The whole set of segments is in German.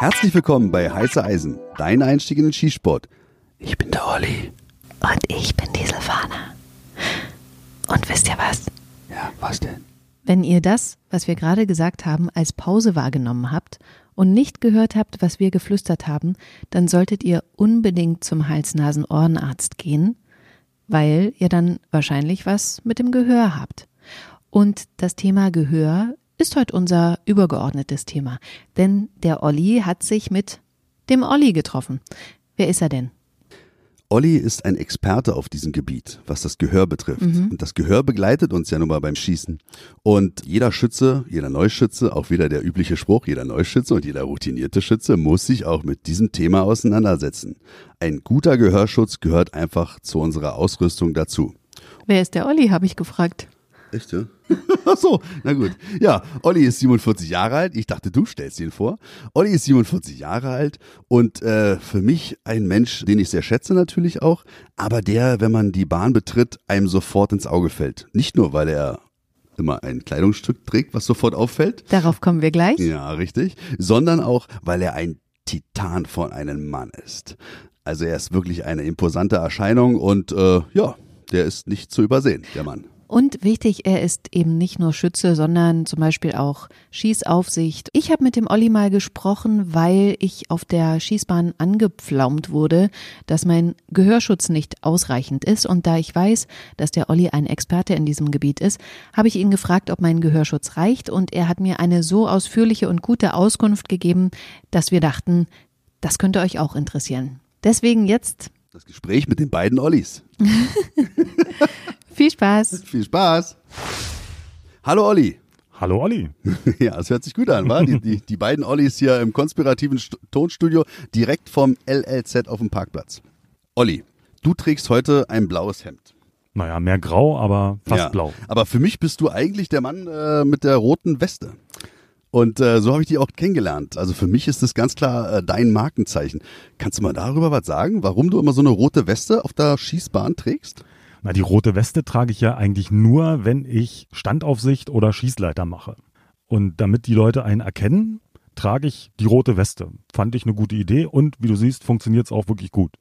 Herzlich willkommen bei Heiße Eisen, dein Einstieg in den Skisport. Ich bin der Olli. Und ich bin die Silvana. Und wisst ihr was? Ja, was denn? Wenn ihr das, was wir gerade gesagt haben, als Pause wahrgenommen habt und nicht gehört habt, was wir geflüstert haben, dann solltet ihr unbedingt zum Hals-Nasen-Ohrenarzt gehen, weil ihr dann wahrscheinlich was mit dem Gehör habt. Und das Thema Gehör ist heute unser übergeordnetes Thema. Denn der Olli hat sich mit dem Olli getroffen. Wer ist er denn? Olli ist ein Experte auf diesem Gebiet, was das Gehör betrifft. Mhm. Und das Gehör begleitet uns ja nun mal beim Schießen. Und jeder Schütze, jeder Neuschütze, auch wieder der übliche Spruch, jeder Neuschütze und jeder routinierte Schütze muss sich auch mit diesem Thema auseinandersetzen. Ein guter Gehörschutz gehört einfach zu unserer Ausrüstung dazu. Wer ist der Olli, habe ich gefragt. Echt, ja? Ach so, na gut. Ja, Olli ist 47 Jahre alt. Ich dachte, du stellst ihn vor. Olli ist 47 Jahre alt und äh, für mich ein Mensch, den ich sehr schätze natürlich auch, aber der, wenn man die Bahn betritt, einem sofort ins Auge fällt. Nicht nur, weil er immer ein Kleidungsstück trägt, was sofort auffällt. Darauf kommen wir gleich. Ja, richtig. Sondern auch, weil er ein Titan von einem Mann ist. Also er ist wirklich eine imposante Erscheinung und äh, ja, der ist nicht zu übersehen, der Mann. Und wichtig, er ist eben nicht nur Schütze, sondern zum Beispiel auch Schießaufsicht. Ich habe mit dem Olli mal gesprochen, weil ich auf der Schießbahn angepflaumt wurde, dass mein Gehörschutz nicht ausreichend ist. Und da ich weiß, dass der Olli ein Experte in diesem Gebiet ist, habe ich ihn gefragt, ob mein Gehörschutz reicht. Und er hat mir eine so ausführliche und gute Auskunft gegeben, dass wir dachten, das könnte euch auch interessieren. Deswegen jetzt das Gespräch mit den beiden Ollis. Viel Spaß. Viel Spaß. Hallo Olli. Hallo Olli. Ja, es hört sich gut an, wa? Die, die, die beiden Ollis hier im konspirativen St Tonstudio direkt vom LLZ auf dem Parkplatz. Olli, du trägst heute ein blaues Hemd. Naja, mehr grau, aber fast Ja, blau. Aber für mich bist du eigentlich der Mann äh, mit der roten Weste. Und äh, so habe ich dich auch kennengelernt. Also für mich ist das ganz klar äh, dein Markenzeichen. Kannst du mal darüber was sagen, warum du immer so eine rote Weste auf der Schießbahn trägst? Na, die rote Weste trage ich ja eigentlich nur, wenn ich Standaufsicht oder Schießleiter mache. Und damit die Leute einen erkennen, trage ich die rote Weste. Fand ich eine gute Idee und wie du siehst, funktioniert es auch wirklich gut.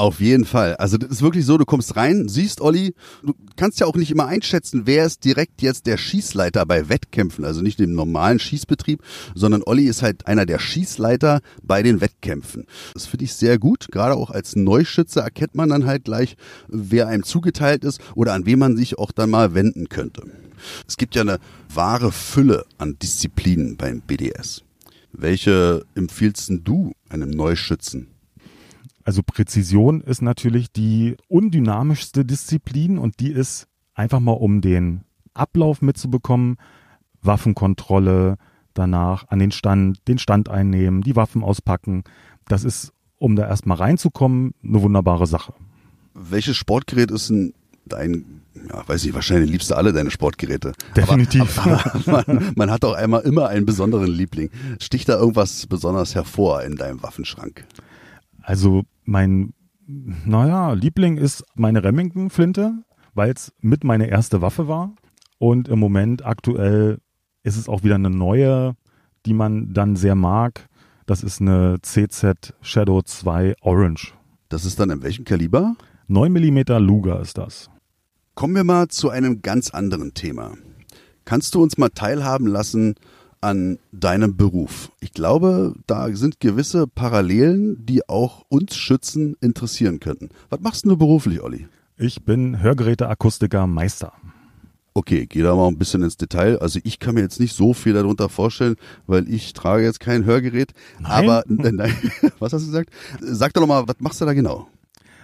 Auf jeden Fall. Also das ist wirklich so, du kommst rein, siehst Olli, du kannst ja auch nicht immer einschätzen, wer ist direkt jetzt der Schießleiter bei Wettkämpfen, also nicht im normalen Schießbetrieb, sondern Olli ist halt einer der Schießleiter bei den Wettkämpfen. Das finde ich sehr gut, gerade auch als Neuschütze erkennt man dann halt gleich, wer einem zugeteilt ist oder an wen man sich auch dann mal wenden könnte. Es gibt ja eine wahre Fülle an Disziplinen beim BDS. Welche empfiehlst du einem Neuschützen? Also Präzision ist natürlich die undynamischste Disziplin und die ist einfach mal um den Ablauf mitzubekommen, Waffenkontrolle, danach an den Stand, den Stand einnehmen, die Waffen auspacken. Das ist, um da erstmal reinzukommen, eine wunderbare Sache. Welches Sportgerät ist denn dein, ja, weiß ich, wahrscheinlich liebst du alle deine Sportgeräte. Definitiv. Aber, aber man, man hat doch einmal immer einen besonderen Liebling. Sticht da irgendwas besonders hervor in deinem Waffenschrank? Also mein, naja, Liebling ist meine Remington-Flinte, weil es mit meine erste Waffe war. Und im Moment aktuell ist es auch wieder eine neue, die man dann sehr mag. Das ist eine CZ Shadow 2 Orange. Das ist dann in welchem Kaliber? 9 mm Luger ist das. Kommen wir mal zu einem ganz anderen Thema. Kannst du uns mal teilhaben lassen an deinem Beruf? Ich glaube, da sind gewisse Parallelen, die auch uns Schützen interessieren könnten. Was machst du beruflich, Olli? Ich bin Hörgeräteakustiker Meister. Okay, geh da mal ein bisschen ins Detail. Also ich kann mir jetzt nicht so viel darunter vorstellen, weil ich trage jetzt kein Hörgerät. Nein? Aber äh, nein, was hast du gesagt? Sag doch noch mal, was machst du da genau?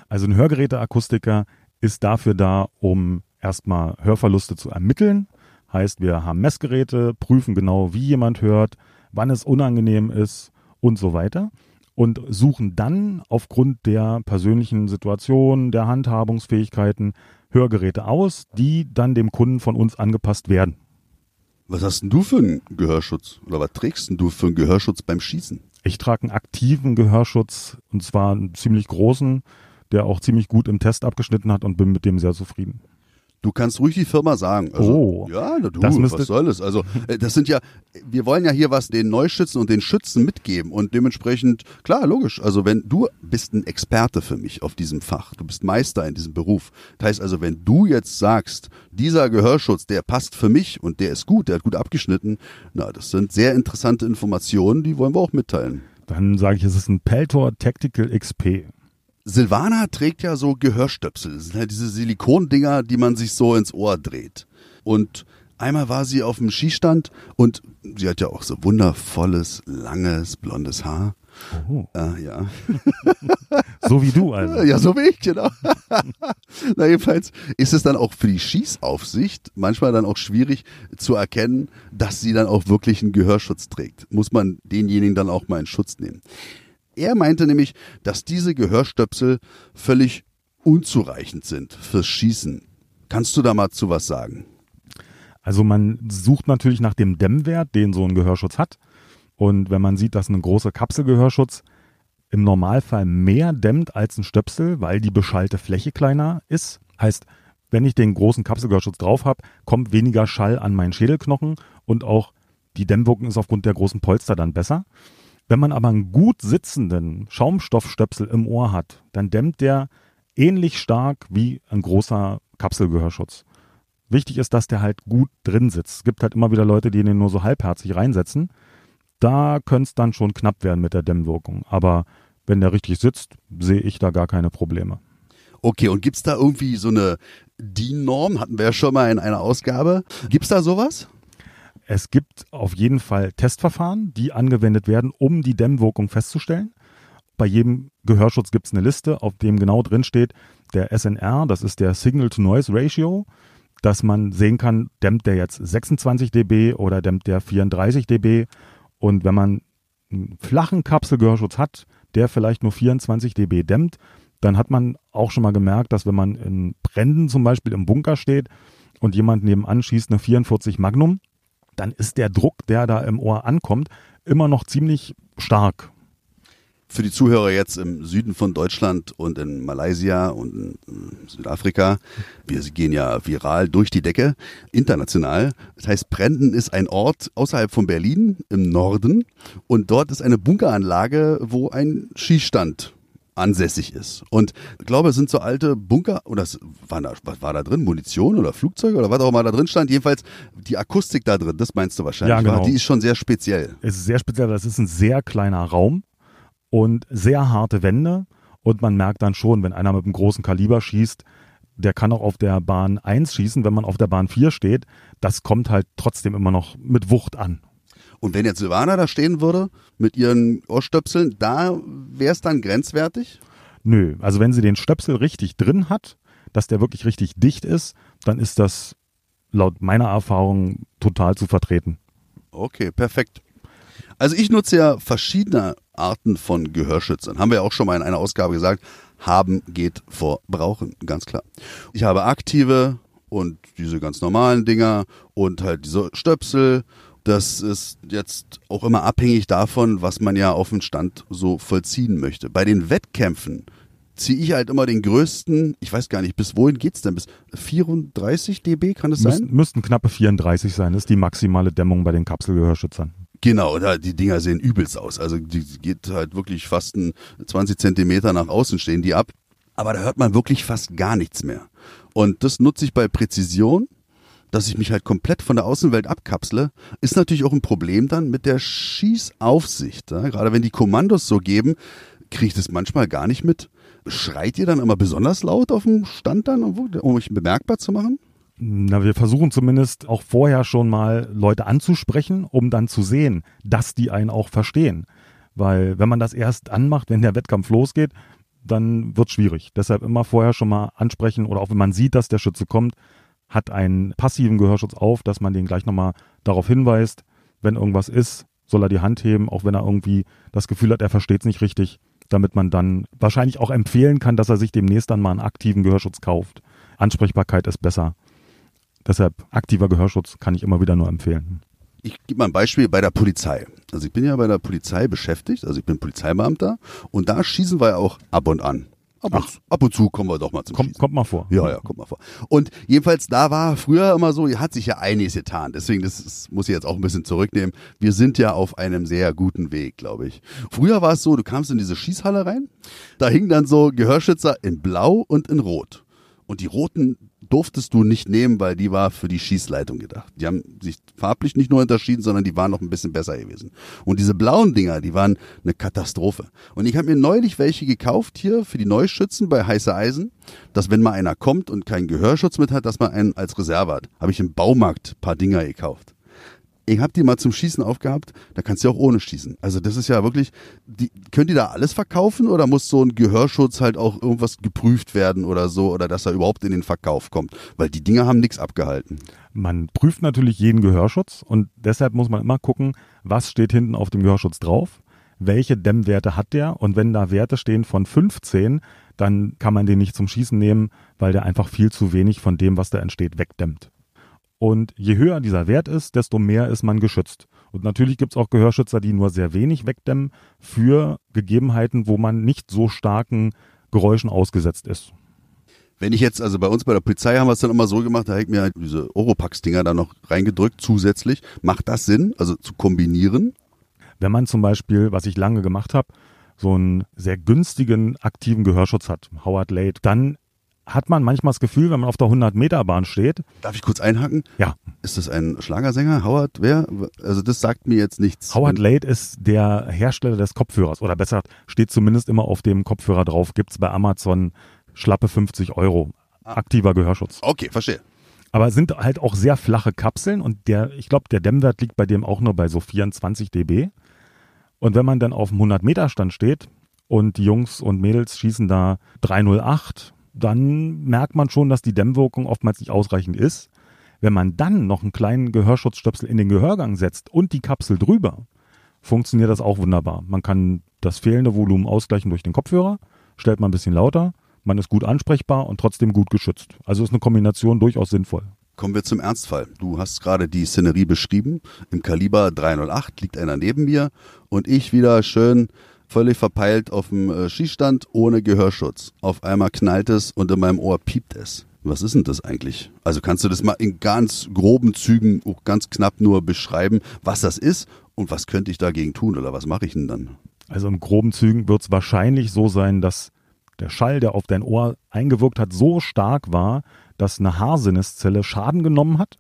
Also ein Hörgeräteakustiker ist dafür da, um erstmal Hörverluste zu ermitteln. Heißt, wir haben Messgeräte, prüfen genau, wie jemand hört, wann es unangenehm ist und so weiter. Und suchen dann aufgrund der persönlichen Situation, der Handhabungsfähigkeiten Hörgeräte aus, die dann dem Kunden von uns angepasst werden. Was hast denn du für einen Gehörschutz? Oder was trägst denn du für einen Gehörschutz beim Schießen? Ich trage einen aktiven Gehörschutz und zwar einen ziemlich großen, der auch ziemlich gut im Test abgeschnitten hat und bin mit dem sehr zufrieden. Du kannst ruhig die Firma sagen. Also, Oh, ja, du, das müsste- was soll das? Also, äh, das sind ja, wir wollen ja hier was den Neuschützen und den Schützen mitgeben und dementsprechend, klar, logisch. Also, wenn du bist ein Experte für mich auf diesem Fach, du bist Meister in diesem Beruf. Das heißt also, wenn du jetzt sagst, dieser Gehörschutz, der passt für mich und der ist gut, der hat gut abgeschnitten, na, das sind sehr interessante Informationen, die wollen wir auch mitteilen. Dann sage ich, es ist ein Peltor Tactical XP. Silvana trägt ja so Gehörstöpsel. Das sind halt diese Silikondinger, die man sich so ins Ohr dreht. Und einmal war sie auf dem Skistand und sie hat ja auch so wundervolles, langes, blondes Haar. Oh. Äh, ja. So wie du also. ja, so wie ich, genau. Na, jedenfalls ist es dann auch für die Schießaufsicht manchmal dann auch schwierig zu erkennen, dass sie dann auch wirklich einen Gehörschutz trägt. Muss man denjenigen dann auch mal in Schutz nehmen. Er meinte nämlich, dass diese Gehörstöpsel völlig unzureichend sind fürs Schießen. Kannst du da mal zu was sagen? Also man sucht natürlich nach dem Dämmwert, den so ein Gehörschutz hat. Und wenn man sieht, dass ein großer Kapselgehörschutz im Normalfall mehr dämmt als ein Stöpsel, weil die beschallte Fläche kleiner ist, heißt, wenn ich den großen Kapselgehörschutz drauf habe, kommt weniger Schall an meinen Schädelknochen und auch die Dämmwirkung ist aufgrund der großen Polster dann besser. Wenn man aber einen gut sitzenden Schaumstoffstöpsel im Ohr hat, dann dämmt der ähnlich stark wie ein großer Kapselgehörschutz. Wichtig ist, dass der halt gut drin sitzt. Es gibt halt immer wieder Leute, die den nur so halbherzig reinsetzen. Da könnte es dann schon knapp werden mit der Dämmwirkung. Aber wenn der richtig sitzt, sehe ich da gar keine Probleme. Okay, und gibt's da irgendwie so eine DIN-Norm? Hatten wir ja schon mal in einer Ausgabe. Gibt's da sowas? Es gibt auf jeden Fall Testverfahren, die angewendet werden, um die Dämmwirkung festzustellen. Bei jedem Gehörschutz gibt es eine Liste, auf dem genau drin steht der SNR, das ist der Signal-to-Noise-Ratio, dass man sehen kann, dämmt der jetzt 26 dB oder dämmt der 34 dB. Und wenn man einen flachen Kapselgehörschutz hat, der vielleicht nur 24 dB dämmt, dann hat man auch schon mal gemerkt, dass wenn man in Bränden zum Beispiel im Bunker steht und jemand nebenan schießt eine 44 Magnum, dann ist der Druck, der da im Ohr ankommt, immer noch ziemlich stark. Für die Zuhörer jetzt im Süden von Deutschland und in Malaysia und in Südafrika, wir gehen ja viral durch die Decke, international. Das heißt, Brenden ist ein Ort außerhalb von Berlin im Norden und dort ist eine Bunkeranlage, wo ein Schießstand ansässig ist. Und ich glaube, es sind so alte Bunker, oder es war da, was war da drin? Munition oder Flugzeuge oder was auch immer da drin stand. Jedenfalls die Akustik da drin, das meinst du wahrscheinlich. Ja, genau. Die ist schon sehr speziell. Es ist sehr speziell, das ist ein sehr kleiner Raum und sehr harte Wände. Und man merkt dann schon, wenn einer mit einem großen Kaliber schießt, der kann auch auf der Bahn 1 schießen, wenn man auf der Bahn 4 steht. Das kommt halt trotzdem immer noch mit Wucht an. Und wenn jetzt Silvana da stehen würde mit ihren Ohrstöpseln, da wäre es dann grenzwertig? Nö, also wenn sie den Stöpsel richtig drin hat, dass der wirklich richtig dicht ist, dann ist das laut meiner Erfahrung total zu vertreten. Okay, perfekt. Also ich nutze ja verschiedene Arten von Gehörschützern. Haben wir ja auch schon mal in einer Ausgabe gesagt. Haben geht vor brauchen, ganz klar. Ich habe aktive und diese ganz normalen Dinger und halt diese Stöpsel. Das ist jetzt auch immer abhängig davon, was man ja auf dem Stand so vollziehen möchte. Bei den Wettkämpfen ziehe ich halt immer den größten, ich weiß gar nicht, bis wohin geht's denn? Bis 34 dB kann es sein? Müssten, müssten knappe 34 sein, ist die maximale Dämmung bei den Kapselgehörschützern. Genau, da, die Dinger sehen übelst aus. Also die geht halt wirklich fast ein 20 Zentimeter nach außen stehen die ab. Aber da hört man wirklich fast gar nichts mehr. Und das nutze ich bei Präzision, dass ich mich halt komplett von der Außenwelt abkapsle, ist natürlich auch ein Problem dann mit der Schießaufsicht. Ja? Gerade wenn die Kommandos so geben, kriege ich das manchmal gar nicht mit. Schreit ihr dann immer besonders laut auf dem Stand dann, um euch bemerkbar zu machen? Na, wir versuchen zumindest auch vorher schon mal Leute anzusprechen, um dann zu sehen, dass die einen auch verstehen. Weil wenn man das erst anmacht, wenn der Wettkampf losgeht, dann wird schwierig. Deshalb immer vorher schon mal ansprechen oder auch wenn man sieht, dass der Schütze kommt, hat einen passiven Gehörschutz auf, dass man den gleich nochmal darauf hinweist, wenn irgendwas ist, soll er die Hand heben, auch wenn er irgendwie das Gefühl hat, er versteht es nicht richtig, damit man dann wahrscheinlich auch empfehlen kann, dass er sich demnächst dann mal einen aktiven Gehörschutz kauft. Ansprechbarkeit ist besser. Deshalb aktiver Gehörschutz kann ich immer wieder nur empfehlen. Ich gebe mal ein Beispiel bei der Polizei. Also ich bin ja bei der Polizei beschäftigt, also ich bin Polizeibeamter und da schießen wir ja auch ab und an. Ab und, zu, ab und zu kommen wir doch mal zum Kommt, Schießen. kommt mal vor. Ja, ja, kommt mal vor. Und jedenfalls, da war früher immer so, hat sich ja einiges getan. Deswegen, das, ist, muss ich jetzt auch ein bisschen zurücknehmen. Wir sind ja auf einem sehr guten Weg, glaube ich. Früher war es so, du kamst in diese Schießhalle rein, da hingen dann so Gehörschützer in Blau und in Rot. Und die roten durftest du nicht nehmen, weil die war für die Schießleitung gedacht. Die haben sich farblich nicht nur unterschieden, sondern die waren noch ein bisschen besser gewesen. Und diese blauen Dinger, die waren eine Katastrophe. Und ich habe mir neulich welche gekauft hier für die Neuschützen bei Heiße Eisen, dass wenn mal einer kommt und keinen Gehörschutz mit hat, dass man einen als Reserve hat. Habe ich im Baumarkt paar Dinger gekauft. Ich habe die mal zum Schießen aufgehabt, da kannst du auch ohne schießen. Also das ist ja wirklich, die, können die da alles verkaufen oder muss so ein Gehörschutz halt auch irgendwas geprüft werden oder so oder dass er überhaupt in den Verkauf kommt? Weil die Dinger haben nichts abgehalten. Man prüft natürlich jeden Gehörschutz und deshalb muss man immer gucken, was steht hinten auf dem Gehörschutz drauf, welche Dämmwerte hat der und wenn da Werte stehen von 15, dann kann man den nicht zum Schießen nehmen, weil der einfach viel zu wenig von dem, was da entsteht, wegdämmt. Und je höher dieser Wert ist, desto mehr ist man geschützt. Und natürlich gibt es auch Gehörschützer, die nur sehr wenig wegdämmen für Gegebenheiten, wo man nicht so starken Geräuschen ausgesetzt ist. Wenn ich jetzt, also bei uns bei der Polizei haben wir es dann immer so gemacht, da habe ich mir halt diese Oropax-Dinger da noch reingedrückt zusätzlich. Macht das Sinn, also zu kombinieren? Wenn man zum Beispiel, was ich lange gemacht habe, so einen sehr günstigen aktiven Gehörschutz hat, Howard Late, dann hat man manchmal das Gefühl, wenn man auf der 100-Meter-Bahn steht. Darf ich kurz einhaken? Ja. Ist das ein Schlagersänger? Howard, wer? Also das sagt mir jetzt nichts. Howard Late ist der Hersteller des Kopfhörers oder besser steht zumindest immer auf dem Kopfhörer drauf. Gibt's bei Amazon schlappe 50 Euro. Aktiver Gehörschutz. Okay, verstehe. Aber es sind halt auch sehr flache Kapseln und der, ich glaube, der Dämmwert liegt bei dem auch nur bei so 24 dB. Und wenn man dann auf dem 100-Meter-Stand steht und die Jungs und Mädels schießen da 308, dann merkt man schon, dass die Dämmwirkung oftmals nicht ausreichend ist. Wenn man dann noch einen kleinen Gehörschutzstöpsel in den Gehörgang setzt und die Kapsel drüber, funktioniert das auch wunderbar. Man kann das fehlende Volumen ausgleichen durch den Kopfhörer, stellt man ein bisschen lauter, man ist gut ansprechbar und trotzdem gut geschützt. Also ist eine Kombination durchaus sinnvoll. Kommen wir zum Ernstfall. Du hast gerade die Szenerie beschrieben. Im Kaliber 308 liegt einer neben mir und ich wieder schön völlig verpeilt auf dem äh, Schießstand ohne Gehörschutz. Auf einmal knallt es und in meinem Ohr piept es. Was ist denn das eigentlich? Also kannst du das mal in ganz groben Zügen, auch ganz knapp nur beschreiben, was das ist und was könnte ich dagegen tun oder was mache ich denn dann? Also in groben Zügen wird es wahrscheinlich so sein, dass der Schall, der auf dein Ohr eingewirkt hat, so stark war, dass eine Haarsinneszelle Schaden genommen hat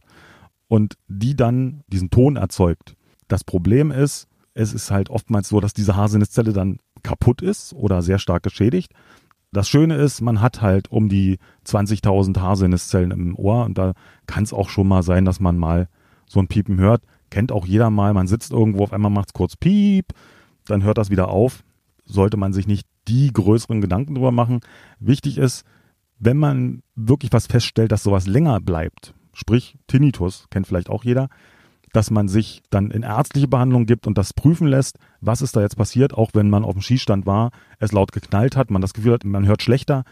und die dann diesen Ton erzeugt. Das Problem ist, es ist halt oftmals so, dass diese Haarsinneszelle dann kaputt ist oder sehr stark geschädigt. Das Schöne ist, man hat halt um die 20.000 Haarsinneszellen im Ohr und da kann es auch schon mal sein, dass man mal so ein Piepen hört. Kennt auch jeder mal, man sitzt irgendwo, auf einmal macht es kurz Piep, dann hört das wieder auf. Sollte man sich nicht die größeren Gedanken drüber machen. Wichtig ist, wenn man wirklich was feststellt, dass sowas länger bleibt, sprich Tinnitus, kennt vielleicht auch jeder, dass man sich dann in ärztliche Behandlung gibt und das prüfen lässt, was ist da jetzt passiert, auch wenn man auf dem Schießstand war, es laut geknallt hat, man das Gefühl hat, man hört schlechter.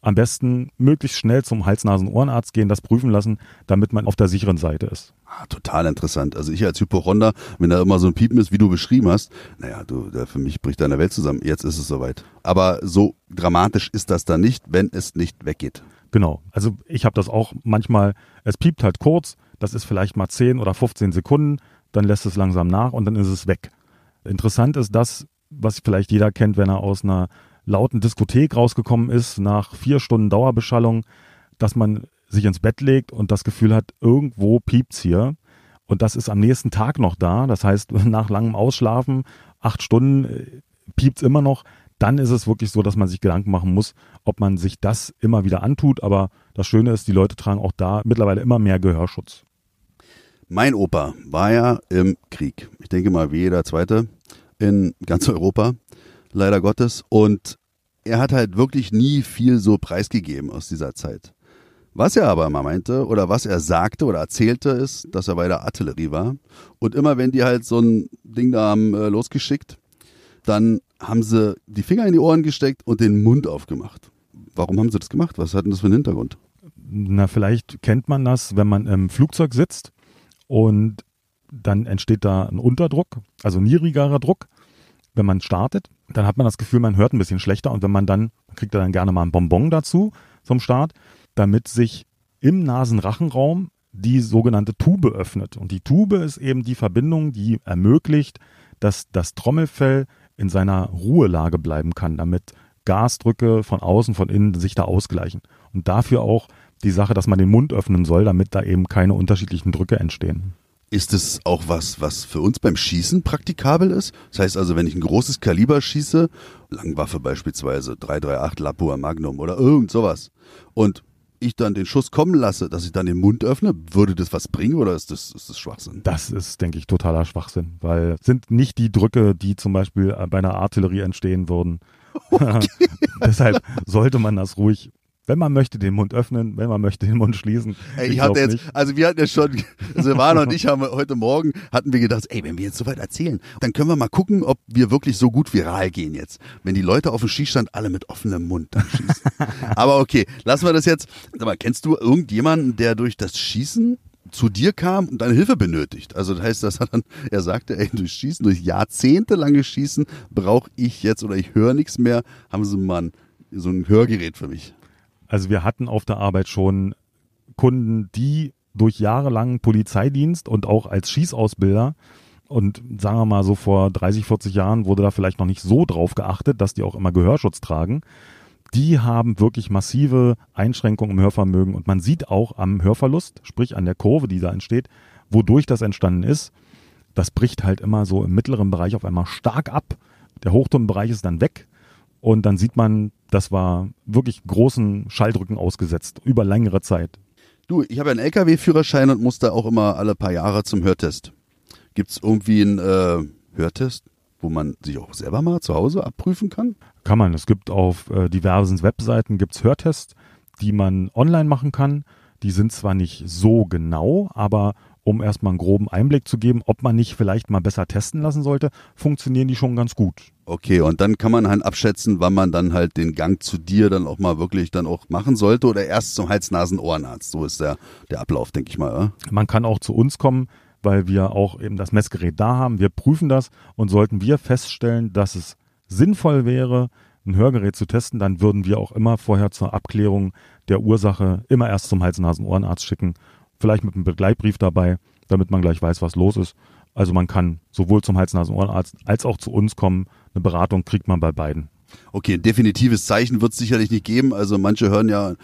Am besten möglichst schnell zum Hals-Nasen-Ohrenarzt gehen, das prüfen lassen, damit man auf der sicheren Seite ist. Ah, total interessant. Also ich als Hypochonder, wenn da immer so ein Piepen ist, wie du beschrieben hast, naja, du, für mich bricht deine Welt zusammen. Jetzt ist es soweit. Aber so dramatisch ist das dann nicht, wenn es nicht weggeht. Genau. Also ich habe das auch manchmal, es piept halt kurz, das ist vielleicht mal 10 oder 15 Sekunden, dann lässt es langsam nach und dann ist es weg. Interessant ist das, was vielleicht jeder kennt, wenn er aus einer lauten Diskothek rausgekommen ist, nach vier Stunden Dauerbeschallung, dass man sich ins Bett legt und das Gefühl hat, irgendwo piept's hier. Und das ist am nächsten Tag noch da. Das heißt, nach langem Ausschlafen, acht Stunden, äh, piept's immer noch. Dann ist es wirklich so, dass man sich Gedanken machen muss, ob man sich das immer wieder antut. Aber das Schöne ist, die Leute tragen auch da mittlerweile immer mehr Gehörschutz. Mein Opa war ja im Krieg. Ich denke mal, wie jeder Zweite in ganz Europa, leider Gottes. Und er hat halt wirklich nie viel so preisgegeben aus dieser Zeit. Was er aber immer meinte oder was er sagte oder erzählte, ist, dass er bei der Artillerie war. Und immer wenn die halt so ein Ding da haben äh, losgeschickt, dann haben sie die Finger in die Ohren gesteckt und den Mund aufgemacht. Warum haben sie das gemacht? Was hat denn das für einen Hintergrund? Na, vielleicht kennt man das, wenn man im Flugzeug sitzt und dann entsteht da ein Unterdruck, also niedrigerer Druck. wenn man startet, dann hat man das Gefühl, man hört ein bisschen schlechter und wenn man dann, man kriegt dann gerne mal ein Bonbon dazu zum Start, damit sich im Nasenrachenraum die sogenannte Tube öffnet. Und die Tube ist eben die Verbindung, die ermöglicht, dass das Trommelfell in seiner Ruhelage bleiben kann, damit Gasdrücke von außen, von innen sich da ausgleichen. Und dafür auch die Sache, dass man den Mund öffnen soll, damit da eben keine unterschiedlichen Drücke entstehen. Ist es auch was, was für uns beim Schießen praktikabel ist? Das heißt also, wenn ich ein großes Kaliber schieße, Langwaffe beispielsweise, 338 Lapua Magnum oder irgend sowas, und ich dann den Schuss kommen lasse, dass ich dann den Mund öffne, würde das was bringen oder ist das, ist das Schwachsinn? Das ist, denke ich, totaler Schwachsinn, weil sind nicht die Drücke, die zum Beispiel bei einer Artillerie entstehen würden. Okay. Deshalb sollte man das ruhig wenn man möchte, den Mund öffnen, wenn man möchte, den Mund schließen. Ey, ich, ich hatte jetzt, nicht. also wir hatten ja schon, Silvana und ich haben heute Morgen, hatten wir gedacht, ey, wenn wir jetzt soweit erzählen, dann können wir mal gucken, ob wir wirklich so gut viral gehen jetzt. Wenn die Leute auf dem Schießstand alle mit offenem Mund dann schießen. Aber okay, lassen wir das jetzt. Sag mal, kennst du irgendjemanden, der durch das Schießen zu dir kam und deine Hilfe benötigt. Also das heißt, dass er dann, er sagte, ey, durch Schießen, durch jahrzehntelanges Schießen brauche ich jetzt oder ich höre nichts mehr, haben sie mal so ein Hörgerät für mich. Also wir hatten auf der Arbeit schon Kunden, die durch jahrelangen Polizeidienst und auch als Schießausbilder und sagen wir mal so vor 30, 40 Jahren wurde da vielleicht noch nicht so drauf geachtet, dass die auch immer Gehörschutz tragen. Die haben wirklich massive Einschränkungen im Hörvermögen und man sieht auch am Hörverlust, sprich an der Kurve, die da entsteht, wodurch das entstanden ist. Das bricht halt immer so im mittleren Bereich auf einmal stark ab. Der Hochtonbereich ist dann weg und dann sieht man, das war wirklich großen Schalldrücken ausgesetzt über längere Zeit. Du, ich habe einen LKW-Führerschein und muss da auch immer alle paar Jahre zum Hörtest. Gibt es irgendwie einen äh, Hörtest, wo man sich auch selber mal zu Hause abprüfen kann? Kann man. Es gibt auf äh, diversen Webseiten gibt's Hörtests, die man online machen kann. Die sind zwar nicht so genau, aber um erstmal einen groben Einblick zu geben, ob man nicht vielleicht mal besser testen lassen sollte, funktionieren die schon ganz gut. Okay, und dann kann man halt abschätzen, wann man dann halt den Gang zu dir dann auch mal wirklich dann auch machen sollte oder erst zum Hals-Nasen-Ohrenarzt. So ist der, der Ablauf, denke ich mal. Oder? Man kann auch zu uns kommen, weil wir auch eben das Messgerät da haben. Wir prüfen das und sollten wir feststellen, dass es sinnvoll wäre, ein Hörgerät zu testen, dann würden wir auch immer vorher zur Abklärung der Ursache immer erst zum Hals-Nasen-Ohrenarzt schicken vielleicht mit einem Begleitbrief dabei, damit man gleich weiß, was los ist. Also man kann sowohl zum Hals-Nasen-Ohrenarzt als auch zu uns kommen. Eine Beratung kriegt man bei beiden. Okay, ein definitives Zeichen wird es sicherlich nicht geben. Also manche hören ja,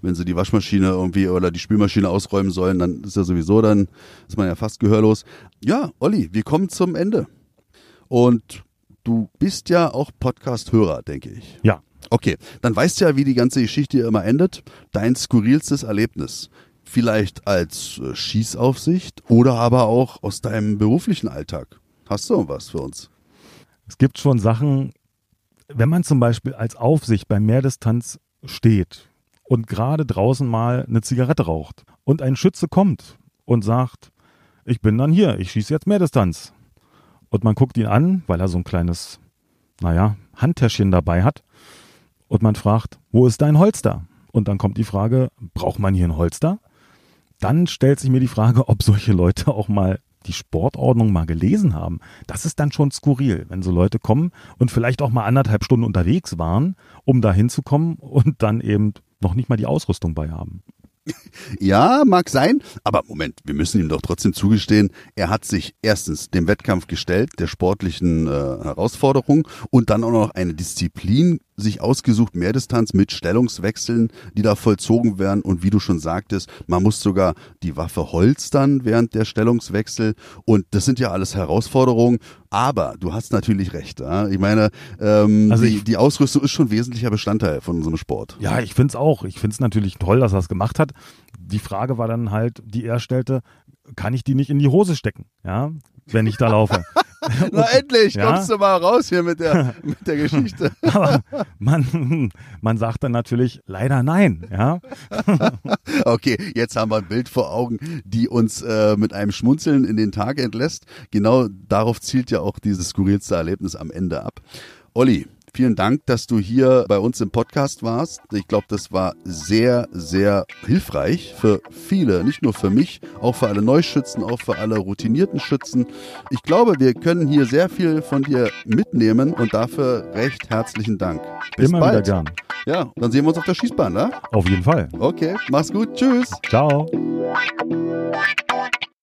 wenn sie die Waschmaschine irgendwie oder die Spülmaschine ausräumen sollen, dann ist ja sowieso dann, ist man ja fast gehörlos. Ja, Olli, wir kommen zum Ende. Und du bist ja auch Podcast-Hörer, denke ich. Ja. Okay, dann weißt du ja, wie die ganze Geschichte immer endet. Dein skurrilstes Erlebnis vielleicht als äh, Schießaufsicht oder aber auch aus deinem beruflichen Alltag. Hast du was für uns? Es gibt schon Sachen, wenn man zum Beispiel als Aufsicht bei Mehrdistanz steht und gerade draußen mal eine Zigarette raucht und ein Schütze kommt und sagt, ich bin dann hier, ich schieße jetzt Mehrdistanz. Und man guckt ihn an, weil er so ein kleines, naja, Handtäschchen dabei hat. Und man fragt, wo ist dein Holster? Und dann kommt die Frage, braucht man hier ein Holster? Dann stellt sich mir die Frage, ob solche Leute auch mal die Sportordnung mal gelesen haben. Das ist dann schon skurril, wenn so Leute kommen und vielleicht auch mal anderthalb Stunden unterwegs waren, um da hinzukommen und dann eben noch nicht mal die Ausrüstung bei haben. Ja, mag sein, aber Moment, wir müssen ihm doch trotzdem zugestehen, er hat sich erstens dem Wettkampf gestellt, der sportlichen äh, Herausforderung und dann auch noch eine Disziplin sich ausgesucht, Mehrdistanz mit Stellungswechseln, die da vollzogen werden. Und wie du schon sagtest, man muss sogar die Waffe holstern während der Stellungswechsel. Und das sind ja alles Herausforderungen. Aber du hast natürlich recht. Ja? Ich meine, ähm, also die, die Ausrüstung ist schon wesentlicher Bestandteil von unserem Sport. Ja, ich finde es auch. Ich finde es natürlich toll, dass er es gemacht hat. Die Frage war dann halt, die er stellte, kann ich die nicht in die Hose stecken, ja, wenn ich da laufe? Na endlich, ja? kommst du mal raus hier mit der, mit der Geschichte. Aber man, man sagt dann natürlich leider nein, ja. okay, jetzt haben wir ein Bild vor Augen, die uns äh, mit einem Schmunzeln in den Tag entlässt. Genau darauf zielt ja auch dieses skurrilste Erlebnis am Ende ab. Olli, Vielen Dank, dass du hier bei uns im Podcast warst. Ich glaube, das war sehr, sehr hilfreich für viele, nicht nur für mich, auch für alle Neuschützen, auch für alle routinierten Schützen. Ich glaube, wir können hier sehr viel von dir mitnehmen und dafür recht herzlichen Dank. Bis Immer bald. wieder gern. Ja, dann sehen wir uns auf der Schießbahn, ne? Auf jeden Fall. Okay, mach's gut. Tschüss. Ciao.